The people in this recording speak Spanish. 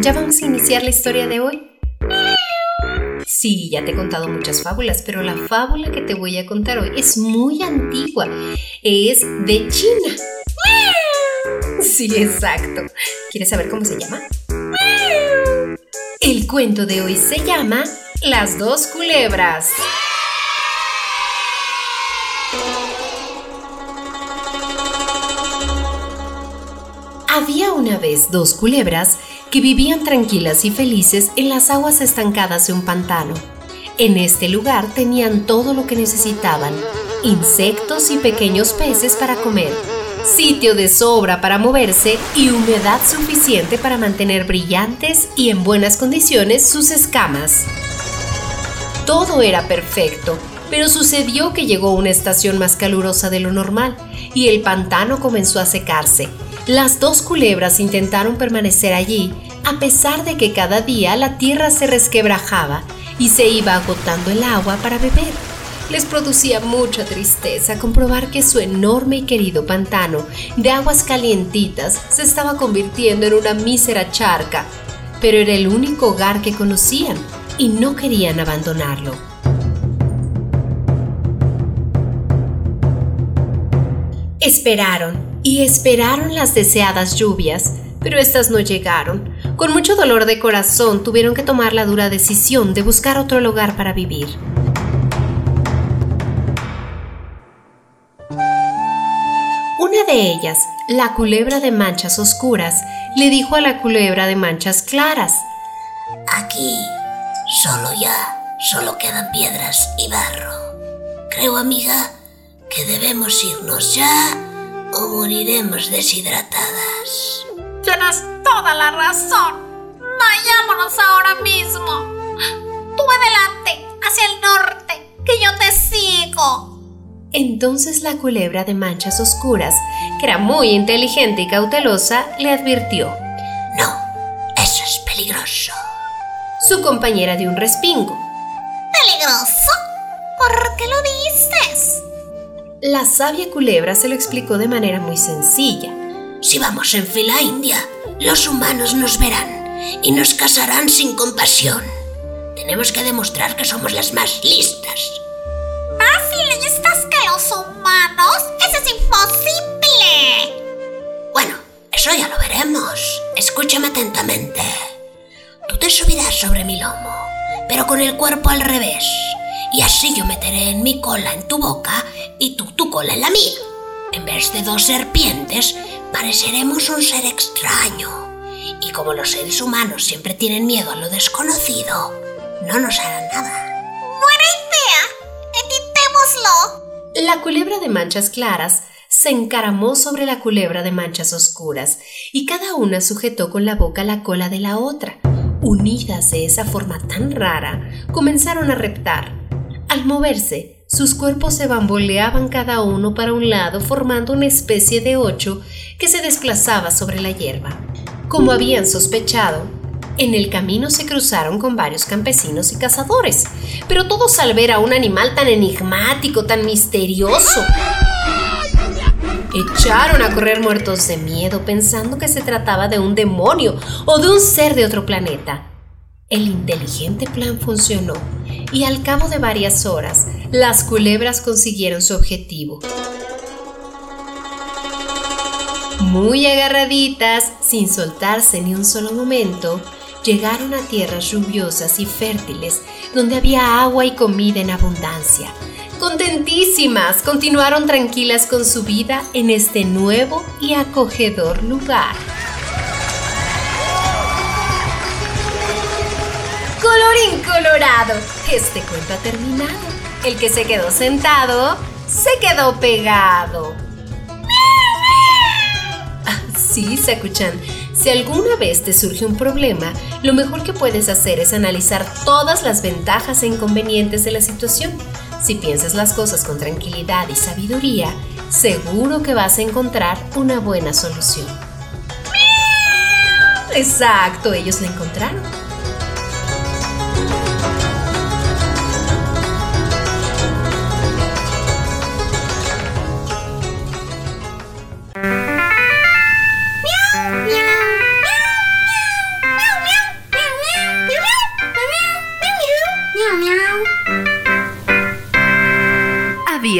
¿Ya vamos a iniciar la historia de hoy? Sí, ya te he contado muchas fábulas, pero la fábula que te voy a contar hoy es muy antigua. Es de China. Sí, exacto. ¿Quieres saber cómo se llama? El cuento de hoy se llama Las dos culebras. Había una vez dos culebras que vivían tranquilas y felices en las aguas estancadas de un pantano. En este lugar tenían todo lo que necesitaban, insectos y pequeños peces para comer, sitio de sobra para moverse y humedad suficiente para mantener brillantes y en buenas condiciones sus escamas. Todo era perfecto, pero sucedió que llegó una estación más calurosa de lo normal y el pantano comenzó a secarse las dos culebras intentaron permanecer allí, a pesar de que cada día la tierra se resquebrajaba y se iba agotando el agua para beber. Les producía mucha tristeza comprobar que su enorme y querido pantano de aguas calientitas se estaba convirtiendo en una mísera charca, pero era el único hogar que conocían y no querían abandonarlo. Esperaron y esperaron las deseadas lluvias, pero estas no llegaron. Con mucho dolor de corazón tuvieron que tomar la dura decisión de buscar otro lugar para vivir. Una de ellas, la culebra de manchas oscuras, le dijo a la culebra de manchas claras, Aquí, solo ya, solo quedan piedras y barro. Creo, amiga, que debemos irnos ya moriremos deshidratadas. Tienes toda la razón. Vayámonos ahora mismo. Tú adelante, hacia el norte, que yo te sigo. Entonces la culebra de manchas oscuras, que era muy inteligente y cautelosa, le advirtió. No, eso es peligroso. Su compañera dio un respingo. ¿Peligroso? ¿Por qué lo dices? La sabia culebra se lo explicó de manera muy sencilla. Si vamos en fila india, los humanos nos verán y nos casarán sin compasión. Tenemos que demostrar que somos las más listas. ¿Más listas que los humanos? ¡Eso es imposible! Bueno, eso ya lo veremos. Escúchame atentamente. Tú te subirás sobre mi lomo, pero con el cuerpo al revés y así yo meteré en mi cola en tu boca y tú tu cola en la mía. En vez de dos serpientes, pareceremos un ser extraño. Y como los seres humanos siempre tienen miedo a lo desconocido, no nos harán nada. ¡Buena idea! ¡Editémoslo! La culebra de manchas claras se encaramó sobre la culebra de manchas oscuras y cada una sujetó con la boca la cola de la otra. Unidas de esa forma tan rara, comenzaron a reptar al moverse, sus cuerpos se bamboleaban cada uno para un lado formando una especie de ocho que se desplazaba sobre la hierba. Como habían sospechado, en el camino se cruzaron con varios campesinos y cazadores, pero todos al ver a un animal tan enigmático, tan misterioso, echaron a correr muertos de miedo pensando que se trataba de un demonio o de un ser de otro planeta. El inteligente plan funcionó y al cabo de varias horas las culebras consiguieron su objetivo. Muy agarraditas, sin soltarse ni un solo momento, llegaron a tierras lluviosas y fértiles donde había agua y comida en abundancia. Contentísimas, continuaron tranquilas con su vida en este nuevo y acogedor lugar. Colorín colorado, este cuento ha terminado. El que se quedó sentado, se quedó pegado. Ah, sí, Sakuchan, Si alguna vez te surge un problema, lo mejor que puedes hacer es analizar todas las ventajas e inconvenientes de la situación. Si piensas las cosas con tranquilidad y sabiduría, seguro que vas a encontrar una buena solución. Exacto, ellos la encontraron.